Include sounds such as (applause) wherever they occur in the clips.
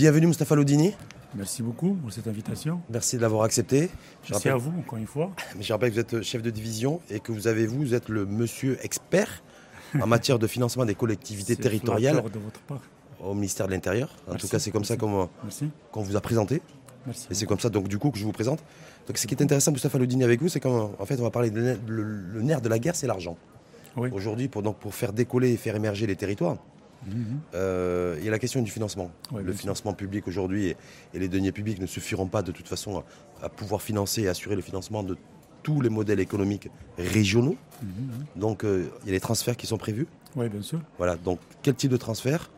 Bienvenue Mustafa Loudini. Merci beaucoup pour cette invitation. Merci de l'avoir accepté. Merci à vous encore une fois. (laughs) Je rappelle que vous êtes chef de division et que vous avez vous, vous êtes le monsieur expert en matière de financement des collectivités (laughs) territoriales de votre part. au ministère de l'Intérieur. En tout cas, c'est comme ça qu'on vous a présenté. Merci. Et c'est comme ça donc du coup que je vous présente. Donc ce qui est intéressant, Mustafa Loudini, avec vous, c'est qu'en fait, on va parler de le, nerf de la guerre, c'est l'argent. Aujourd'hui, pour, donc, pour faire décoller et faire émerger les territoires, Euh, il y a la question du financement. le financement public aujourd'hui et, les deniers publics ne suffiront pas de toute façon à, pouvoir financer et assurer le financement de tous les modèles économiques régionaux. Mhm. Donc euh, il y a les transferts qui sont prévus. Oui, bien sûr. Voilà, donc quel type de transfert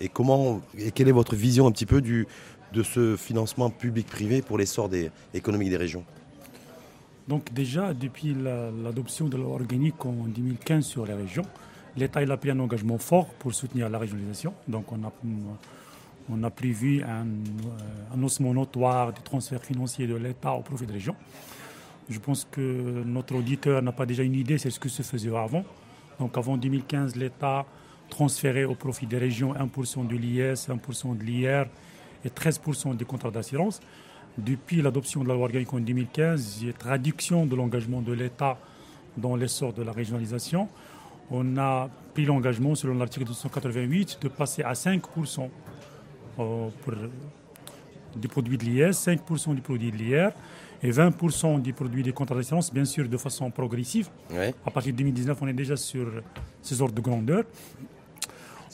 et comment et quelle est votre vision un petit peu du, de ce financement public-privé pour l'essor des, économiques des régions? Donc déjà, depuis l'adoption de la loi organique en 2015 sur les régions, L'État a pris un engagement fort pour soutenir la régionalisation. Donc on a, on a prévu un annoncement notoire des transferts financiers de l'État au profit des régions. Je pense que notre auditeur n'a pas déjà une idée, c'est ce que se faisait avant. Donc avant 2015, l'État transférait au profit des régions 1% de l'IS, 1% de l'IR et 13% des contrats d'assurance. Depuis l'adoption de la loi organique en 2015, il y a traduction de l'engagement de l'État dans l'essor de la régionalisation on a pris l'engagement, selon l'article 288, de passer à 5% euh, pour, du produit de l'IS, 5% du produit de l'IR et 20% du produit des contrats d'assurance, bien sûr de façon progressive. À partir de 2019, on est déjà sur ces ordres de grandeur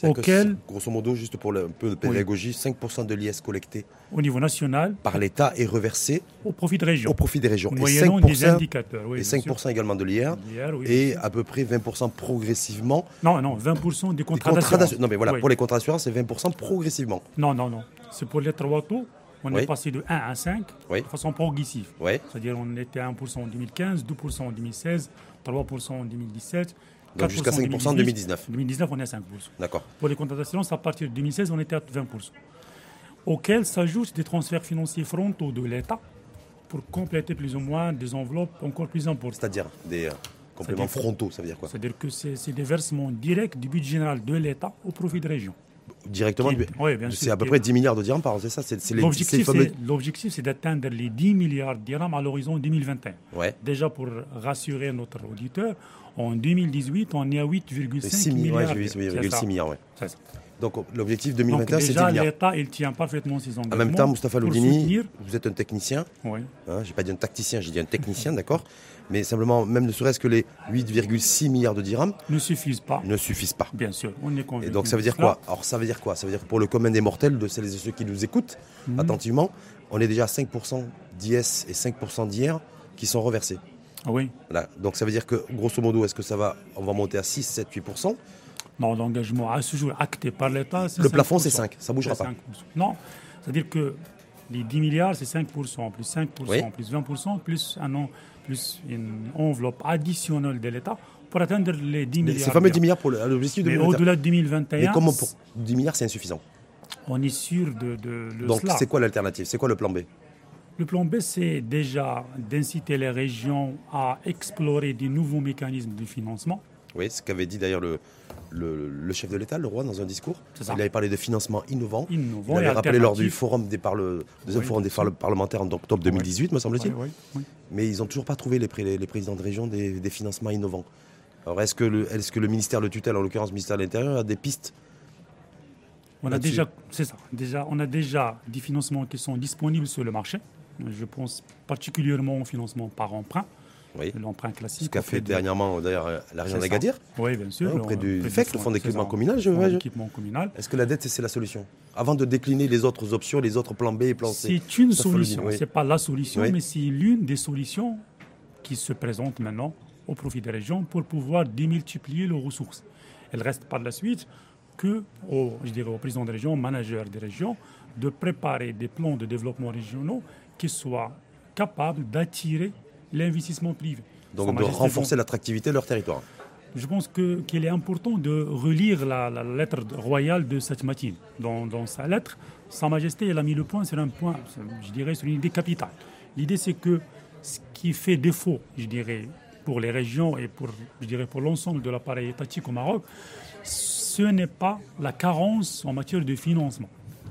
auquel... grosso modo, juste pour un peu de pédagogie, 5% de l'IS collecté au niveau national par l'État est reversé au profit des régions. Au profit des régions. Et 5%, des indicateurs. et 5% également de l'IR. et à peu près 20% progressivement. Non, non, 20% des contrats d'assurance. Non, mais voilà, pour les contrats d'assurance, c'est 20% progressivement. Non, non, non. C'est pour les trois taux. On est passé de 1 à 5 de façon progressive. C'est-à-dire on était à 1% en 2015, 2% en 2016, 3% en 2017, donc jusqu'à 5% en 2019. En 2019, on est à 5%. D'accord. Pour les contrats d'assurance, à partir de 2016, on était à 20%. Auxquels s'ajoutent des transferts financiers frontaux de l'État pour compléter plus ou moins des enveloppes encore plus importantes. C'est-à-dire des euh, compléments frontaux, ça veut dire quoi? C'est-à-dire que c'est des versements directs du budget général de l'État au profit des régions. Directement Oui, bien sûr. C'est à peu près 10 milliards de dirhams par an, c'est ça L'objectif, c'est d'atteindre les 10 milliards de dirhams à l'horizon 2021. Ouais. Déjà, pour rassurer notre auditeur, en 2018, on est à 8,5 milliards. Ouais, 8,6 milliards, ouais. Donc l'objectif 2021, c'est 10 milliards. Déjà, l'État, il tient parfaitement ses engagements. En même temps, Moustapha Loudini, vous êtes un technicien. Oui. Hein, je n'ai pas dit un tacticien, j'ai dit un technicien, d'accord mais simplement, même ne serait-ce que les 8,6 milliards de dirhams ne suffisent pas. Ne suffisent pas. Bien sûr, on est convaincu. Et donc ça veut dire quoi? Alors ça veut dire quoi? Ça veut dire que pour le commun des mortels, de celles et ceux qui nous écoutent mhm. attentivement, on est déjà à 5% d'IS et 5% d'IR qui sont reversés. Ah oui. Donc ça veut dire que, grosso modo, est-ce que ça va, on va monter à 6, 7, 8% Non, l'engagement à ce jour acté par l'État, c'est Le plafond, c'est 5, ça ne bougera pas. Non, c'est-à-dire que les 10 milliards, c'est 5%, plus 5%, plus 20%, plus un an, plus une enveloppe additionnelle de l'État pour atteindre les 10 milliards. Ces fameux 10 milliards pour l'objectif de Mais au-delà de 2021. Mais comment pour 10 milliards, c'est insuffisant? On est sûr de, de, Donc c'est quoi l'alternative? C'est quoi le plan B? Le plan B, c'est déjà d'inciter les régions à explorer des nouveaux mécanismes de financement. Oui, ce qu'avait dit d'ailleurs le, le, chef de l'État, le roi, dans un discours. Il avait parlé de financement innovant. innovant il avait rappelé lors du forum des, forum des parlementaires en octobre 2018, me semble-t-il. Mais ils n'ont toujours pas trouvé, les, les, présidents de région, des, financements innovants. Alors est-ce que, le, est que le ministère de tutelle, en l'occurrence le ministère de l'Intérieur, a des pistes on a déjà, c'est ça. Déjà, on a déjà des financements qui sont disponibles sur le marché. Je pense particulièrement au financement par emprunt. Oui. L'emprunt classique. Ce qu'a fait dernièrement d'ailleurs la région d'Agadir. Oui, bien sûr. Hein, auprès du FEC, le Fonds d'équipement communal, je veux communal. Est-ce que la dette, c'est la solution? Avant de décliner les autres options, les autres plans B et plans C. C'est une solution. Ce n'est pas la solution, mais c'est l'une des solutions qui se présentent maintenant au profit des régions pour pouvoir démultiplier leurs ressources. Elle reste par la suite que au, je dirais, aux présidents des régions, aux managers des régions, de préparer des plans de développement régionaux qui soient capables d'attirer l'investissement privé. Donc de renforcer l'attractivité de leur territoire. Je pense qu'il est important de relire la, lettre royale de cette matinée. Dans, dans, sa lettre, Sa Majesté elle a mis le point sur un point, je dirais, sur une idée capitale. L'idée, c'est que ce qui fait défaut, je dirais, pour les régions et pour, je dirais, pour l'ensemble de l'appareil étatique au Maroc, ce n'est pas la carence en matière de financement.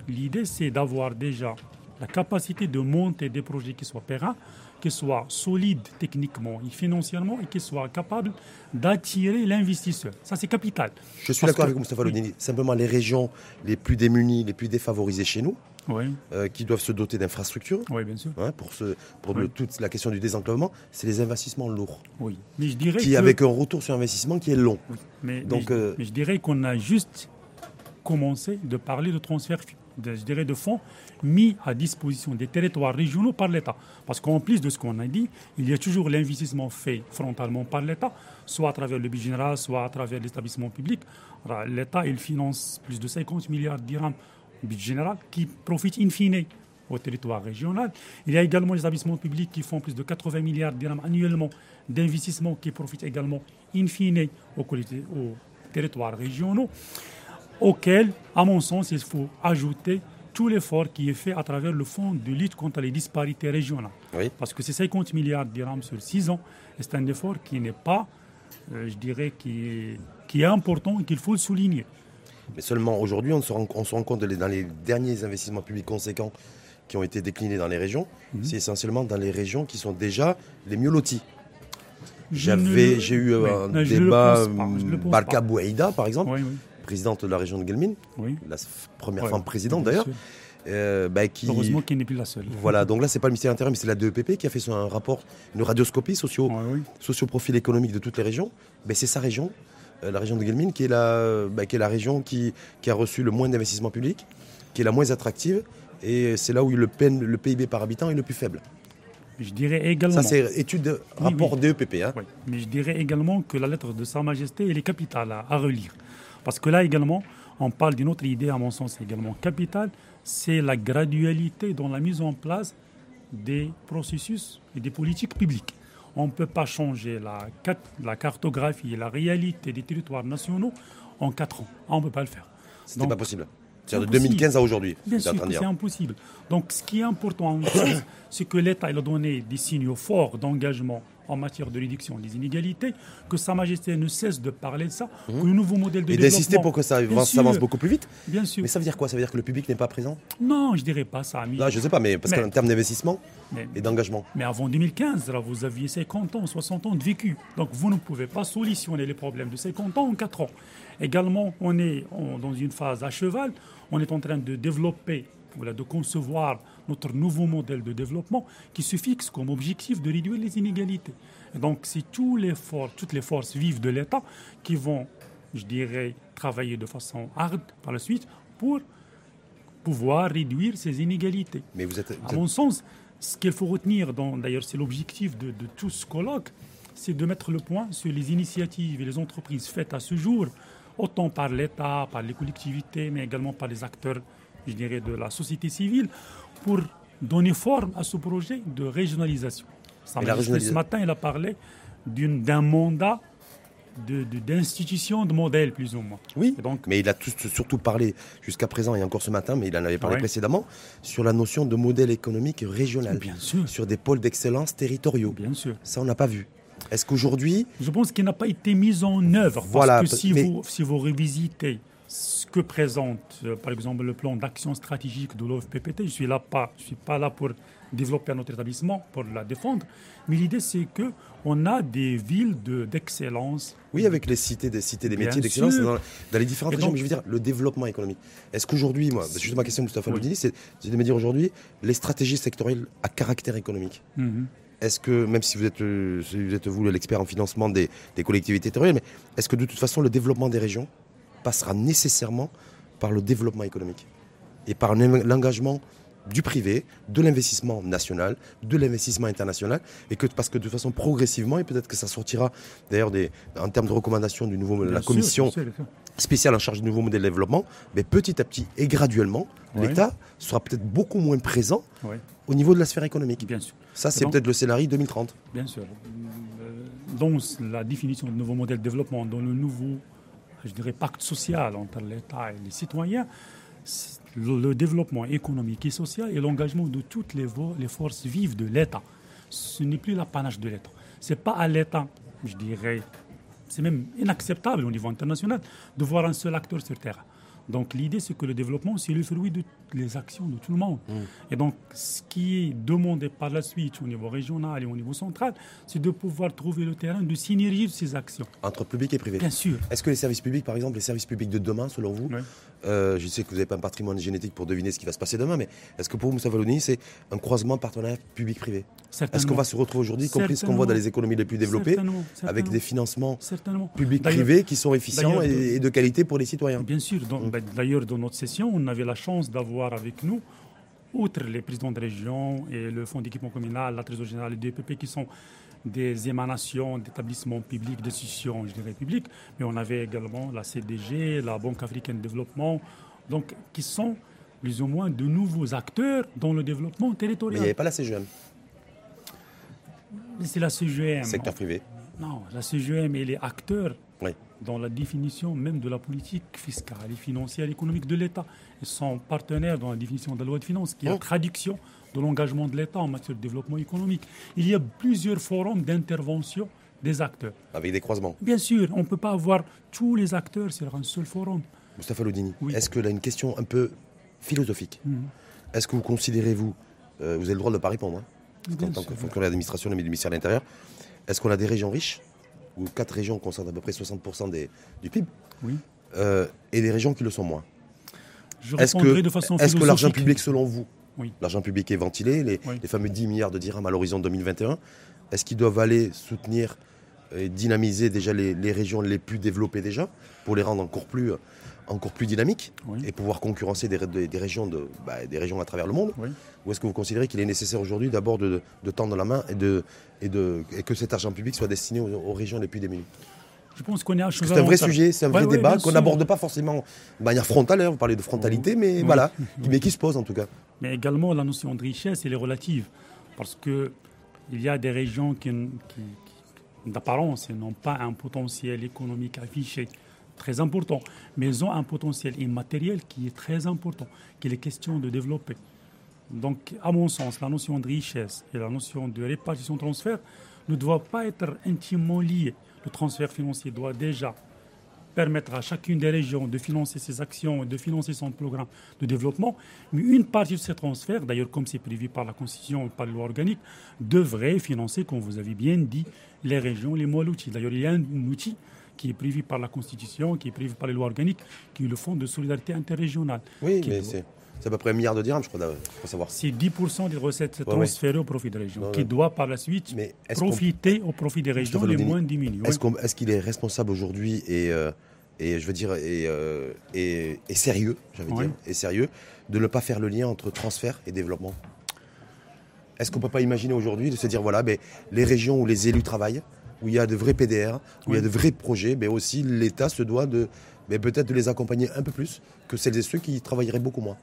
l'idée, c'est d'avoir déjà la capacité de monter des projets qui soient pérennes, qui soient solides techniquement et financièrement et qui soient capables d'attirer l'investisseur. Ça, c'est capital. Je suis d'accord avec Moustapha Lodini. Simplement, les régions les plus démunies, les plus défavorisées chez nous, euh, qui doivent se doter d'infrastructures. Oui, bien sûr. Hein, pour ce, pour toute la question du désenclavement, c'est les investissements lourds. Oui, mais je dirais qui avec un retour sur investissement qui est long. Mais, Donc, euh, mais je dirais qu'on a juste commencé de parler de transfert de, je dirais, de fonds mis à disposition des territoires régionaux par l'État. Parce qu'en plus de ce qu'on a dit, il y a toujours l'investissement fait frontalement par l'État, soit à travers le budget général, soit à travers l'établissement public. L'État, il finance plus de 50 milliards de dirhams budget général qui profitent in fine au territoire régional. Il y a également les établissements publics qui font plus de 80 milliards de dirhams annuellement d'investissement qui profitent également in fine aux, aux territoires régionaux auquel, à mon sens, il faut ajouter tout l'effort qui est fait à travers le fonds de lutte contre les disparités régionales. Parce que c'est 50 milliards de dirhams sur 6 ans, c'est un effort qui n'est pas, euh, je dirais, qui est, qui est important et qu'il faut le souligner. Mais seulement aujourd'hui, on, se rend, on se rend compte dans les derniers investissements publics conséquents qui ont été déclinés dans les régions, mhm. c'est essentiellement dans les régions qui sont déjà les mieux loties. J'avais, j'ai eu un débat, Balka Bouaïda par exemple, oui, oui présidente de la région de Guelmine, la première femme présidente d'ailleurs. Euh, bah, qui... Heureusement qu'il n'est plus la seule. Voilà, donc là, c'est pas le ministère de l'Intérieur, mais c'est la DEPP qui a fait un rapport, une radioscopie socio, socio-profil économique de toutes les régions. C'est sa région, euh, la région de Guelmine, qui est la, bah, qui est la région qui, qui a reçu le moins d'investissement public, qui est la moins attractive, et c'est là où le, le PIB par habitant est le plus faible. Je dirais également. Ça, c'est étude, rapport DEPP. Hein. Mais je dirais également que la lettre de Sa Majesté, elle est capitale à relire. Parce que là également, on parle d'une autre idée, à mon sens également capitale, c'est la gradualité dans la mise en place des processus et des politiques publiques. On ne peut pas changer la, la, cartographie et la réalité des territoires nationaux en quatre ans. On ne peut pas le faire. Ce n'est pas possible. C'est de 2015 à aujourd'hui. Bien sûr, c'est impossible. Donc, ce qui est important, c'est que l'État a donné des signaux forts d'engagement en matière de réduction des inégalités, que Sa Majesté ne cesse de parler de ça, mmh. que le nouveau modèle de Et d'insister pour que ça avance, beaucoup plus vite Bien sûr. Mais ça veut dire quoi? Ça veut dire que le public n'est pas présent? Non, je ne dirais pas ça. je ne sais pas, mais parce qu'en termes d'investissement et d'engagement. Mais avant 2015, là, vous aviez 50 ans, 60 ans de vécu. Donc vous ne pouvez pas solutionner les problèmes de 50 ans en 4 ans. Également, on est dans une phase à cheval. On est en train de développer voilà, de concevoir notre nouveau modèle de développement qui se fixe comme objectif de réduire les inégalités. donc, c'est tous les toutes les forces vives de l'État qui vont, je dirais, travailler de façon arde par la suite pour pouvoir réduire ces inégalités. Mais vous êtes, À mon sens, ce qu'il faut retenir, d'ailleurs c'est l'objectif de, de tout ce colloque, c'est de mettre le point sur les initiatives et les entreprises faites à ce jour, autant par l'État, par les collectivités, mais également par les acteurs je dirais, de la société civile pour donner forme à ce projet de régionalisation. Ce matin, il a parlé d'un mandat d'institution, de, modèle, plus ou moins. Oui, donc, mais il a surtout parlé jusqu'à présent et encore ce matin, mais il en avait parlé précédemment, sur la notion de modèle économique régional. Bien sûr. Sur des pôles d'excellence territoriaux. Bien sûr. Ça, on n'a pas vu. Est-ce qu'aujourd'hui. Je pense qu'il n'a pas été mis en œuvre. Voilà, parce que si, vous, si vous revisitez que présente, euh, par exemple, le plan d'action stratégique de l'OFPPT. Je ne suis, là pas, je suis pas là pour développer notre établissement, pour la défendre, mais l'idée, c'est qu'on a des villes d'excellence. oui, avec les cités des, cités des métiers d'excellence dans, les différentes régions. mais je veux dire, le développement économique. Est-ce qu'aujourd'hui, moi, c'est juste ma question, Moustapha oui. c'est de me dire aujourd'hui, les stratégies sectorielles à caractère économique. Mhm. est-ce que, même si vous êtes, euh, vous, êtes vous l'expert en financement des, des, collectivités territoriales, mais est-ce que de toute façon le développement des régions passera nécessairement par le développement économique et par l'engagement du privé, de l'investissement national, de l'investissement international, et que parce que de façon progressivement, et peut-être que ça sortira d'ailleurs en termes de recommandations du nouveau, la commission spéciale en charge du nouveau modèle de développement, mais petit à petit et graduellement, l'État sera peut-être beaucoup moins présent au niveau de la sphère économique. Bien sûr. Ça, c'est peut-être le scénario 2030. Bien sûr. Euh, dans la définition du nouveau modèle de développement, dans le nouveau je dirais, pacte social entre l'État et les citoyens, le, développement économique et social et l'engagement de toutes les, forces vives de l'État. Ce n'est plus l'apanage de l'État. Ce n'est pas à l'État, je dirais, c'est même inacceptable au niveau international de voir un seul acteur sur Terre. Donc l'idée, c'est que le développement, c'est le fruit de les actions de tout le monde. Mm. Et donc, ce qui est demandé par la suite au niveau régional et au niveau central, c'est de pouvoir trouver le terrain de synergie de ces actions. Entre public et privé Bien sûr. Est-ce que les services publics, par exemple, les services publics de demain, selon vous, euh, je sais que vous n'avez pas un patrimoine génétique pour deviner ce qui va se passer demain, mais est-ce que pour vous, Moussa c'est un croisement partenariat public-privé? Est-ce qu'on va se retrouver aujourd'hui, compris ce qu'on voit dans les économies les plus développées, avec des financements publics-privés qui sont efficients et, de qualité pour les citoyens? Bien sûr. Mm. Ben, d'ailleurs, dans notre session, on avait la chance d'avoir avec nous. Outre les présidents de région et le fonds d'équipement communal, la trésorerie générale et DPP qui sont des émanations d'établissements publics, d'institutions, je dirais publiques, mais on avait également la CDG, la Banque africaine de développement, donc qui sont plus ou moins de nouveaux acteurs dans le développement territorial. Mais il n'y avait pas la CGM C'est la CGM. Secteur privé. Non, la CGM, elle est acteur dans la définition même de la politique fiscale et financière et économique de l'État. Ils sont partenaires dans la définition de la loi de finances, qui est la oh. traduction de l'engagement de l'État en matière de développement économique. Il y a plusieurs forums d'intervention des acteurs. Avec des croisements Bien sûr, on ne peut pas avoir tous les acteurs sur un seul forum. Mustafa Lodini, est-ce que là, une question un peu philosophique mhm. Est-ce que vous considérez, vous, euh, vous avez le droit de ne pas répondre, hein, en tant que fonctionnaire d'administration du ministère de l'Intérieur, est-ce qu'on a des régions riches, où quatre régions concernent à peu près 60% des, du PIB, oui. Euh, et des régions qui le sont moins Est-ce que, est que l'argent public, selon vous, L'argent public est ventilé, les, fameux 10 milliards de dirhams à l'horizon 2021. Est-ce qu'ils doivent aller soutenir et dynamiser déjà les, régions les plus développées déjà, pour les rendre encore plus, encore plus dynamiques et pouvoir concurrencer des, régions de, bah, des régions à travers le monde. Ou est-ce que vous considérez qu'il est nécessaire aujourd'hui d'abord de, tendre la main et, de, et, de, et que cet argent public soit destiné aux régions les plus démunies? Je pense qu'on est C'est un vrai sujet, c'est un vrai débat qu'on n'aborde pas forcément de manière frontale. Hein, vous parlez de frontalité, mais voilà, mais qui se pose en tout cas. Mais également, la notion de richesse, elle est relative. Parce qu'il y a des régions qui, d'apparence, n'ont pas un potentiel économique affiché très important, mais elles ont un potentiel immatériel qui est très important, qu'il est question de développer. Donc, à mon sens, la notion de richesse et la notion de répartition-transfert ne doivent pas être intimement liées le transfert financier doit déjà permettre à chacune des régions de financer ses actions et de financer son programme de développement. Mais une partie de ces transferts, d'ailleurs comme c'est prévu par la Constitution et par la loi organique, devrait financer, comme vous avez bien dit, les régions, les outils. D'ailleurs, il y a un outil qui est prévu par la Constitution, qui est prévu par les lois organiques, qui est le Fonds de solidarité interrégionale. Oui, mais c'est... C'est à peu près un milliard de dirhams, je crois, faut savoir. C'est 10% des recettes transférées au profit des régions, qui doit par la suite profiter au profit des régions les moins diminuées. Est-ce qu'il est, responsable aujourd'hui et, euh, et, je veux dire, et, euh, et, sérieux, j'avais dire, et sérieux, de ne pas faire le lien entre transfert et développement? Est-ce qu'on ne peut pas imaginer aujourd'hui de se dire, voilà, ben, les régions où les élus travaillent, où il y a de vrais PDR, où il y a de vrais projets, mais aussi l'État se doit de ben, peut-être de les accompagner un peu plus que celles et ceux qui travailleraient beaucoup moins.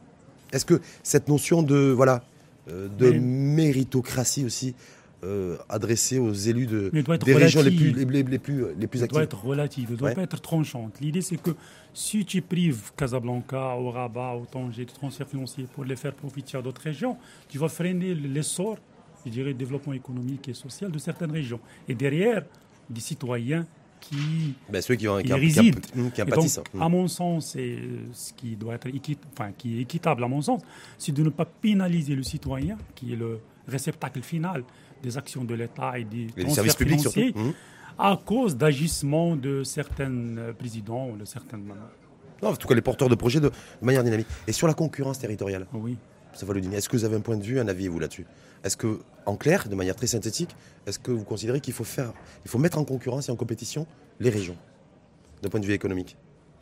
Est-ce que cette notion de, voilà, euh, de méritocratie aussi euh, adressée aux élus de, des régions les plus, les, les, plus, les plus actives? doit être relative, elle ne doit pas être tranchante. L'idée, c'est que si tu prives Casablanca, au Rabat, au Tanger de transferts financiers pour les faire profiter à d'autres régions, tu vas freiner l'essor, je dirais, développement économique et social de certaines régions. Et derrière, des citoyens qui, ben, ceux qui, ont, qui, résident. Qui, à mon sens, et ce qui doit être enfin, qui est équitable à mon sens, c'est de ne pas pénaliser le citoyen, qui est le réceptacle final des actions de l'État et des services publics financiers, mmh. à cause d'agissements de certains euh, présidents ou de certaines... Non, en tout cas, les porteurs de projets de manière dynamique. Et sur la concurrence territoriale Oui. Est-ce que vous avez un point de vue, un avis, vous, là-dessus? Est-ce que, en clair, de manière très synthétique, est-ce que vous considérez qu'il faut faire, il faut mettre en concurrence et en compétition les régions, d'un point de vue économique?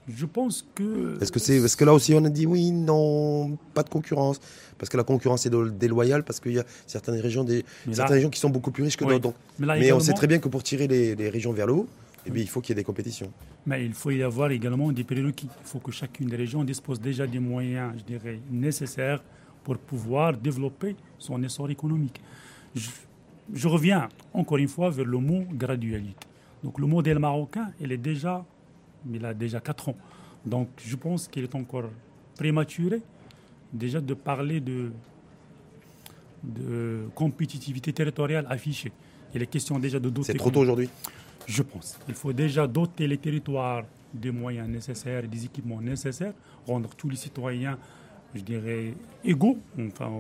Je pense que. Est-ce que, c'est, est que là aussi on a dit oui, non, pas de concurrence? Parce que la concurrence est déloyale, parce qu'il y a certaines régions, des, certaines régions qui sont beaucoup plus riches que d'autres. Mais, on sait très bien que pour tirer les, régions vers le haut, eh bien, il faut qu'il y ait des compétitions. Mais il faut y avoir également des prérequis. Il faut que chacune des régions dispose déjà des moyens, je dirais, nécessaires pour pouvoir développer son essor économique. Je, reviens encore une fois vers le mot gradualité. Donc le modèle marocain, il est déjà, il a déjà 4 ans. Donc je pense qu'il est encore prématuré déjà de parler de, de compétitivité territoriale affichée. Il est question déjà de doter. C'est trop tôt aujourd'hui? Je pense. Il faut déjà doter les territoires des moyens nécessaires et des équipements nécessaires, rendre tous les citoyens je dirais, égaux, enfin,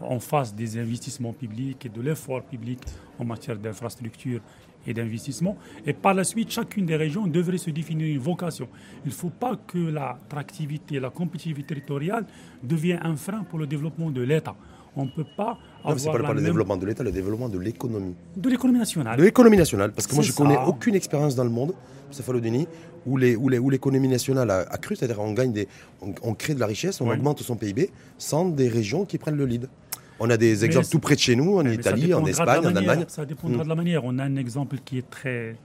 en face des investissements publics et de l'effort public en matière d'infrastructure et d'investissement. Et par la suite, chacune des régions devrait se définir une vocation. Il ne faut pas que l'attractivité, la compétitivité territoriale devienne un frein pour le développement de l'État. On ne peut pas non, c'est pas, pas le développement de l'État, le développement de l'économie. De l'économie nationale. De l'économie nationale, parce que moi je connais aucune expérience dans le monde, Denis, où, les, où, où l'économie nationale a, cru, c'est-à-dire on gagne des, on, crée de la richesse, on augmente son PIB, sans des régions qui prennent le lead. On a des exemples tout près de chez nous, en Italie, en Espagne, en Allemagne. Ça dépendra mm. de la manière. On a un exemple qui est très,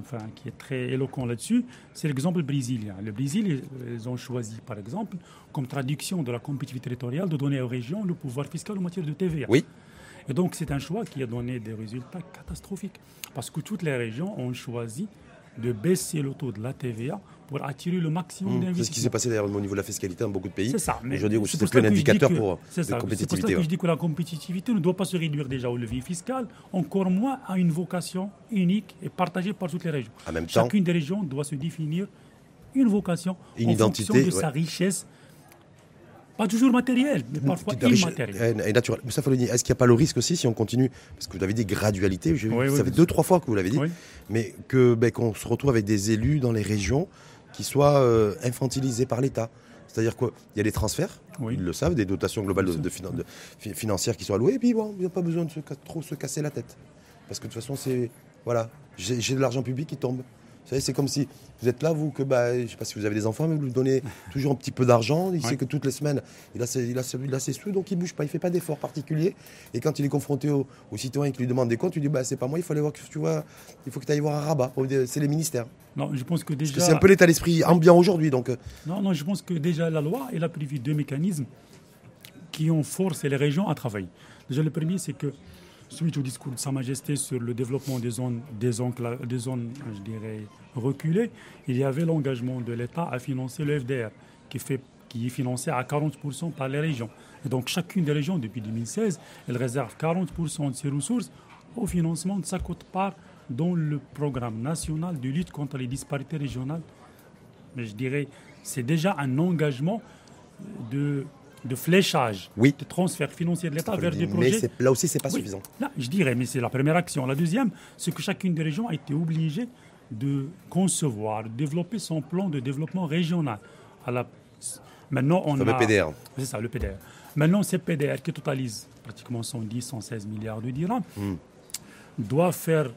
enfin, qui est très éloquent là-dessus, c'est l'exemple brésilien. Le Brésil, ils ont choisi, par exemple, comme traduction de la compétitivité territoriale, de donner aux régions le pouvoir fiscal en matière de TVA. Oui. Et donc, c'est un choix qui a donné des résultats catastrophiques. Parce que toutes les régions ont choisi de baisser le taux de la TVA pour attirer le maximum mmh, d'investissements. C'est ce qui s'est passé d'ailleurs au niveau de la fiscalité dans beaucoup de pays. C'est ça. Mais je veux dire, c'est plus un indicateur pour la compétitivité. C'est pour ça que je dis que la compétitivité ne doit pas se réduire déjà au levier fiscal, encore moins à une vocation unique et partagée par toutes les régions. En même temps, Chacune des régions doit se définir une vocation une en identité, fonction de sa richesse pas toujours matériel, mais parfois immatériel. Et naturel. Mais ça, faut le dire. Est-ce qu'il n'y a pas le risque aussi, si on continue, parce que vous avez dit gradualité, ça fait deux, trois fois que vous l'avez dit, mais ben, qu'on se retrouve avec des élus dans les régions qui soient euh, infantilisés par l'État. C'est-à-dire qu'il y a des transferts, ils le savent, des dotations globales de, financières qui sont allouées, et puis bon, il n'y a pas besoin de trop se casser la tête. Parce que de toute façon, c'est. Voilà, j'ai de l'argent public qui tombe savez, c'est comme si vous êtes là, vous, que bah, je ne sais pas si vous avez des enfants, mais vous lui donnez (laughs) toujours un petit peu d'argent. Il sait que toutes les semaines, il a, ses, il, a ses, sous, donc il ne bouge pas, il ne fait pas d'efforts particuliers. Et quand il est confronté aux, citoyens qui lui demandent des comptes, il dit bah, c'est pas moi, il faut aller voir, tu vois, il faut que tu ailles voir à Rabat. C'est les ministères. Non, je pense que déjà. C'est un peu l'état d'esprit ambiant aujourd'hui. Donc... Euh. Non, non, je pense que déjà la loi, elle a prévu deux mécanismes qui ont forcé les régions à travailler. Déjà, le premier, c'est que suite au discours de Sa Majesté sur le développement des zones, reculées, il y avait l'engagement de l'État à financer le FDR, qui, qui est financé à 40% par les régions. Et donc chacune des régions, depuis 2016, elle réserve 40% de ses ressources au financement de sa cote-part dans le programme national de lutte contre les disparités régionales. Mais je dirais, c'est déjà un engagement de de fléchage, oui. de transfert financier de l'État vers des projets. Mais là aussi, ce n'est pas suffisant. je dirais, mais c'est la première action. La deuxième, c'est que chacune des régions a été obligée de concevoir, de développer son plan de développement régional. À la... Maintenant, on a... PDR. C'est ça, le PDR. Maintenant, ces PDR qui totalisent pratiquement 110, 116 milliards de dirhams, hmm. doivent faire,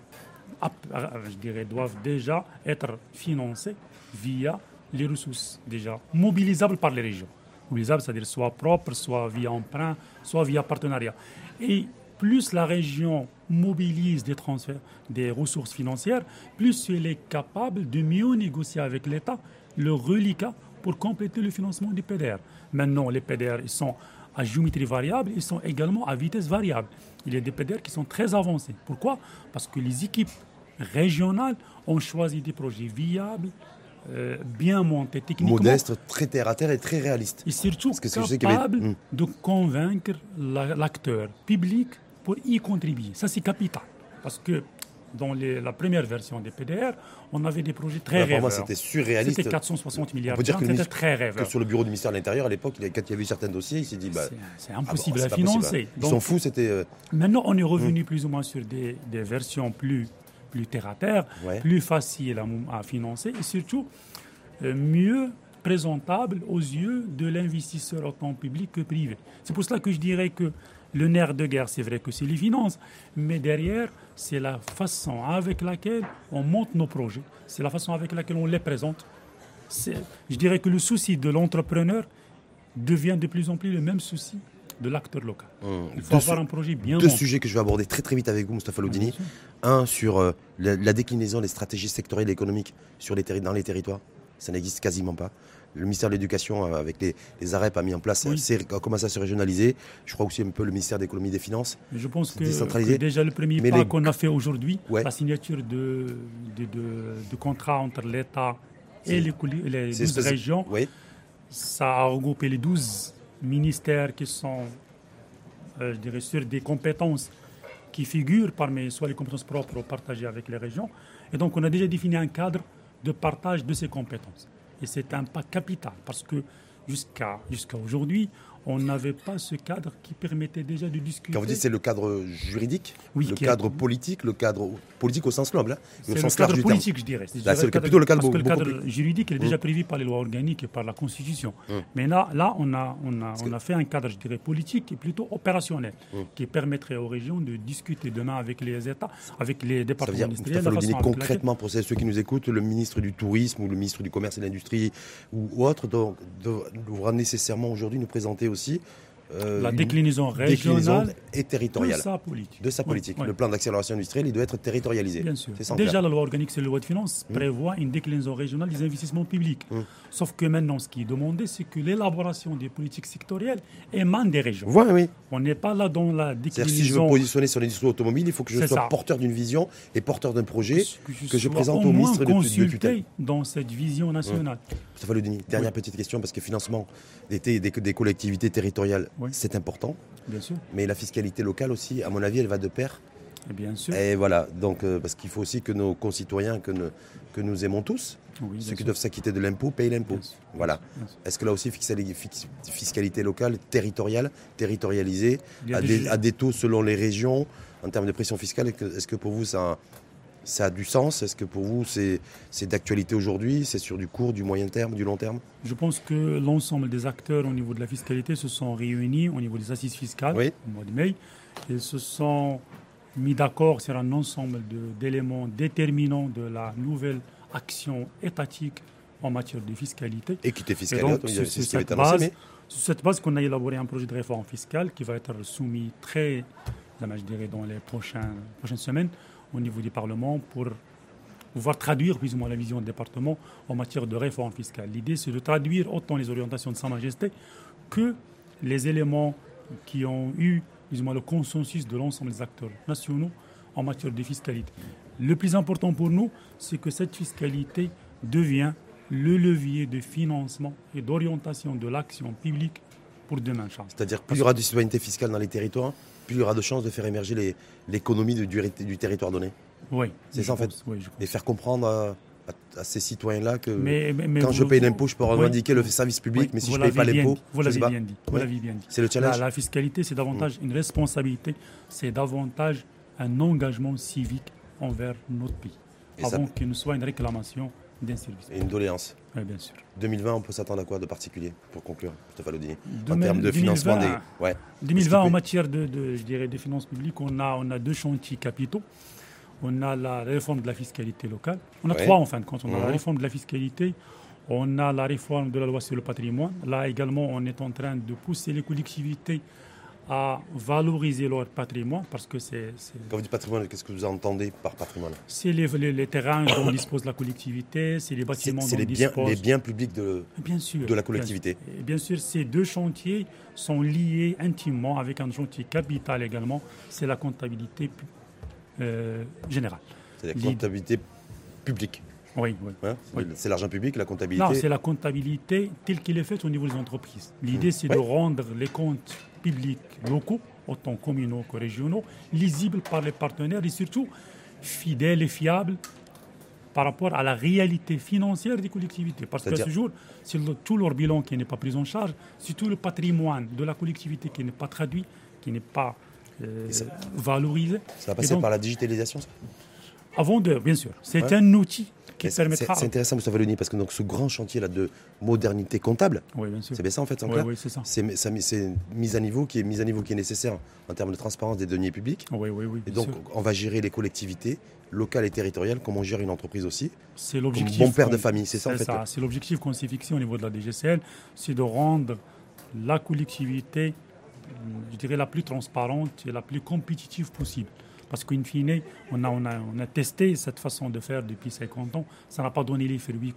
je dirais, doivent déjà être financés via les ressources déjà mobilisables par les régions c'est-à-dire soit propre, soit via emprunt, soit via partenariat. Et plus la région mobilise des transferts, des ressources financières, plus elle est capable de mieux négocier avec l'État le reliquat pour compléter le financement des PDR. Maintenant, les PDR ils sont à géométrie variable, ils sont également à vitesse variable. Il y a des PDR qui sont très avancés. Pourquoi? Parce que les équipes régionales ont choisi des projets viables, euh, bien monté techniquement. Modeste, très terre à terre et très réaliste. Et surtout que capable hmm. de convaincre l'acteur public pour y contribuer. Ça, c'est capital. Parce que dans la première version des PDR, on avait des projets très rêveurs. Pour moi, c'était surréaliste. C'était 460 milliards d'euros. C'était très rêveur. sur le bureau du ministère de l'Intérieur, à l'époque, quand il y avait eu certains dossiers, il s'est dit bah, c'est impossible ah à financer. Ils sont fous, c'était. Euh, maintenant, on est revenu hmm. plus ou moins sur des, des versions plus plus terre à terre, plus facile à, financer et surtout euh, mieux présentable aux yeux de l'investisseur autant public que privé. C'est pour cela que je dirais que le nerf de guerre, c'est vrai que c'est les finances, mais derrière, c'est la façon avec laquelle on monte nos projets, c'est la façon avec laquelle on les présente. Je dirais que le souci de l'entrepreneur devient de plus en plus le même souci de l'acteur local. Mmh. Il faut avoir un projet bien Deux sujets que je vais aborder très très vite avec vous, Mustafa Loudini. Un sur euh, la, déclinaison des stratégies sectorielles et économiques sur les dans les territoires. Ça n'existe quasiment pas. Le ministère de l'Éducation, euh, avec les, les, AREP, a mis en place, a commencé à se régionaliser. Je crois aussi un peu le ministère de l'Économie et des Finances. je pense que, déjà le premier pas qu'on a fait aujourd'hui, la signature de, de, de, contrats entre l'État et les, les 12 régions, ça a regroupé les 12 ministères qui sont, euh, je dirais, sur des compétences qui figurent parmi soit les compétences propres ou partagées avec les régions. Et donc, on a déjà défini un cadre de partage de ces compétences. Et c'est un pas capital parce que jusqu'à jusqu'à aujourd'hui, on n'avait pas ce cadre qui permettait déjà de discuter. Quand vous dites c'est le cadre juridique, oui, le cadre politique, le cadre politique au sens noble, hein, c'est le cadre politique, je dirais. c'est plutôt le cadre, parce que le cadre juridique est déjà mmh. prévu par les lois organiques et par la Constitution. Mmh. Mais là, là, on a, on a, on a fait un cadre, je dirais, politique est plutôt opérationnel, mmh. qui permettrait aux régions de discuter demain avec les États, avec les départements industriels. concrètement, pour ceux qui nous écoutent, le ministre du Tourisme ou le ministre du Commerce et de l'Industrie ou autre, donc, devra nécessairement aujourd'hui nous présenter aussi euh, la déclinaison régionale et territoriale de sa politique. De sa politique. Le plan d'accélération industrielle, il doit être territorialisé. Bien sûr. Déjà, la loi organique sur les lois de finances mmh. prévoit une déclinaison régionale des investissements publics. Mmh. Sauf que maintenant, ce qui est demandé, c'est que l'élaboration des politiques sectorielles émane des régions. oui. On n'est pas là dans la déclinaison. Si je veux positionner sur l'industrie automobile, il faut que je sois porteur d'une vision et porteur d'un projet que je, présente au, ministre de, de tutelle. dans cette vision nationale. Mmh. dernière petite question, parce que financement des, des collectivités territoriales, c'est important. Bien sûr. Mais la fiscalité locale aussi, à mon avis, elle va de pair. Et bien sûr. Et voilà, donc, euh, parce qu'il faut aussi que nos concitoyens, que, que nous aimons tous, ceux qui doivent s'acquitter de l'impôt, payent l'impôt. Voilà. Est-ce que là aussi, fiscalité locale, territoriale, territorialisée, à des, à des, taux selon les régions, en termes de pression fiscale, est-ce que pour vous ça ça a du sens? Est-ce que pour vous, c'est d'actualité aujourd'hui? C'est sur du court, du moyen terme, du long terme? Je pense que l'ensemble des acteurs au niveau de la fiscalité se sont réunis au niveau des assises fiscales au mois de mai. Et se sont mis d'accord sur un ensemble d'éléments déterminants de la nouvelle action étatique en matière de fiscalité. Équité fiscale, c'est ce cette, base, cette base qu'on a élaboré un projet de réforme fiscale qui va être soumis très, je dirais, dans les prochaines semaines au niveau du Parlement pour pouvoir traduire plus ou moins la vision du département en matière de réforme fiscale. L'idée, c'est de traduire autant les orientations de Sa Majesté que les éléments qui ont eu plus ou moins le consensus de l'ensemble des acteurs nationaux en matière de fiscalité. Le plus important pour nous, c'est que cette fiscalité devient le levier de financement et d'orientation de l'action publique pour demain. C'est-à-dire plus il y aura de citoyenneté fiscale dans les territoires, plus il y aura de chances de faire émerger l'économie du, du, territoire donné. Oui. C'est ça en fait. et faire comprendre à, ces citoyens-là que quand je paye l'impôt, je peux revendiquer le service public, mais si je ne paye pas l'impôt, vous l'avez bien dit. C'est le challenge. La, fiscalité, c'est davantage une responsabilité, c'est davantage un engagement civique envers notre pays, avant qu'il ne soit une réclamation d'un service. Et une doléance. Oui, bien sûr. 2020, on peut s'attendre à quoi de particulier pour conclure, Stéphane Audini En termes de financement des. Ouais. 2020, en matière de, je dirais, de finances publiques, on a, on a deux chantiers capitaux. On a la réforme de la fiscalité locale. On a trois en fin de compte. On a la mhm. réforme de la fiscalité, on a la réforme de la loi sur le patrimoine. Là également, on est en train de pousser les collectivités à valoriser leur patrimoine parce que c'est... Quand vous dites patrimoine, qu'est-ce que vous entendez par patrimoine? C'est les, les, terrains dont (coughs) dispose la collectivité, c'est les bâtiments dont les biens, les biens publics de, bien sûr, de la collectivité. Bien, bien, sûr, ces deux chantiers sont liés intimement avec un chantier capital également, c'est la comptabilité euh, générale. C'est la comptabilité publique oui, hein, oui. C'est l'argent public, la comptabilité Non, c'est la comptabilité telle qu'elle est faite au niveau des entreprises. L'idée, mmh. c'est de rendre les comptes publics locaux, autant communaux que régionaux, lisibles par les partenaires et surtout fidèles et fiables par rapport à la réalité financière des collectivités. Parce qu'à ce jour, c'est tout leur bilan qui n'est pas pris en charge, c'est tout le patrimoine de la collectivité qui n'est pas traduit, qui n'est pas euh, valorisé. Ça va passer par la digitalisation ça? Avant de, bien sûr. C'est un outil c'est intéressant, Moustapha Loni, parce que donc, ce grand chantier là de modernité comptable, c'est bien ça en fait, c'est une mise à niveau qui est mise à niveau qui est nécessaire en termes de transparence des deniers publics. et donc, on va gérer les collectivités locales et territoriales comme on gère une entreprise aussi. C'est l'objectif. Bon père de famille, c'est ça en fait. C'est l'objectif qu'on s'est fixé au niveau de la DGCL, c'est de rendre la collectivité, je dirais, la plus transparente et la plus compétitive possible. Parce qu'in fine, on a, on, a, on a testé cette façon de faire depuis 50 ans. Ça n'a pas donné les fruits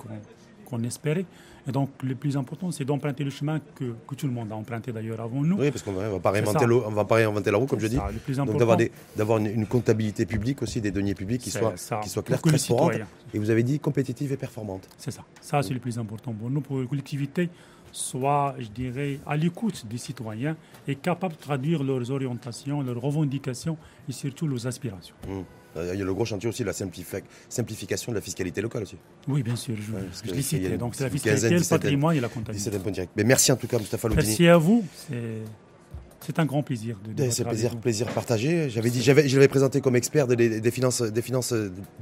qu'on espérait. Et donc, le plus important, c'est d'emprunter le chemin que, que, tout le monde a emprunté d'ailleurs avant nous. Oui, parce qu'on ne va pas réinventer la roue, comme je dis. donc, d'avoir une, comptabilité publique aussi, des deniers publics qui soient, qui soient clairs, transparentes. Et vous avez dit compétitive et performante. C'est ça. Ça, c'est le plus important pour nous. Pour les collectivités, soit, je dirais, à l'écoute des citoyens et capable de traduire leurs orientations, leurs revendications et surtout leurs aspirations. Mmh. Il y a le gros chantier aussi de la simplification de la fiscalité locale aussi. Oui, bien sûr, je, l'ai cité. Donc c'est la fiscalité, le patrimoine et la comptabilité. Mais merci en tout cas, Mustafa Loudini. Merci à vous. C'est un grand plaisir de, C'est plaisir, plaisir partagé. J'avais dit, j'avais, je l'avais présenté comme expert des, des, finances, des finances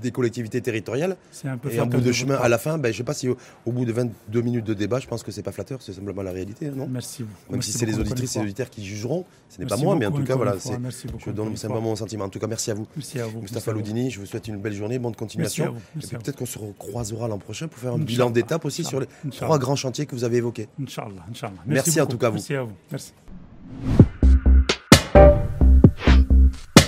des collectivités territoriales. C'est un peu Et en bout de, chemin, à la fin, ben, je ne sais pas si au, bout de 22 minutes de débat, je pense que c'est pas flatteur, c'est simplement la réalité, non? Merci. Même si c'est les auditrices et les auditeurs qui jugeront, ce n'est pas moi, mais en tout cas, voilà, c'est, je donne simplement mon sentiment. En tout cas, merci à vous. Merci à vous. Mustafa Loudini, je vous souhaite une belle journée, bonne continuation. Et puis peut-être qu'on se recroisera l'an prochain pour faire un bilan d'étape aussi sur les trois grands chantiers que vous avez évoqués. Inch'Allah, Merci en tout cas à vous. Merci à vous. Merci. Thank you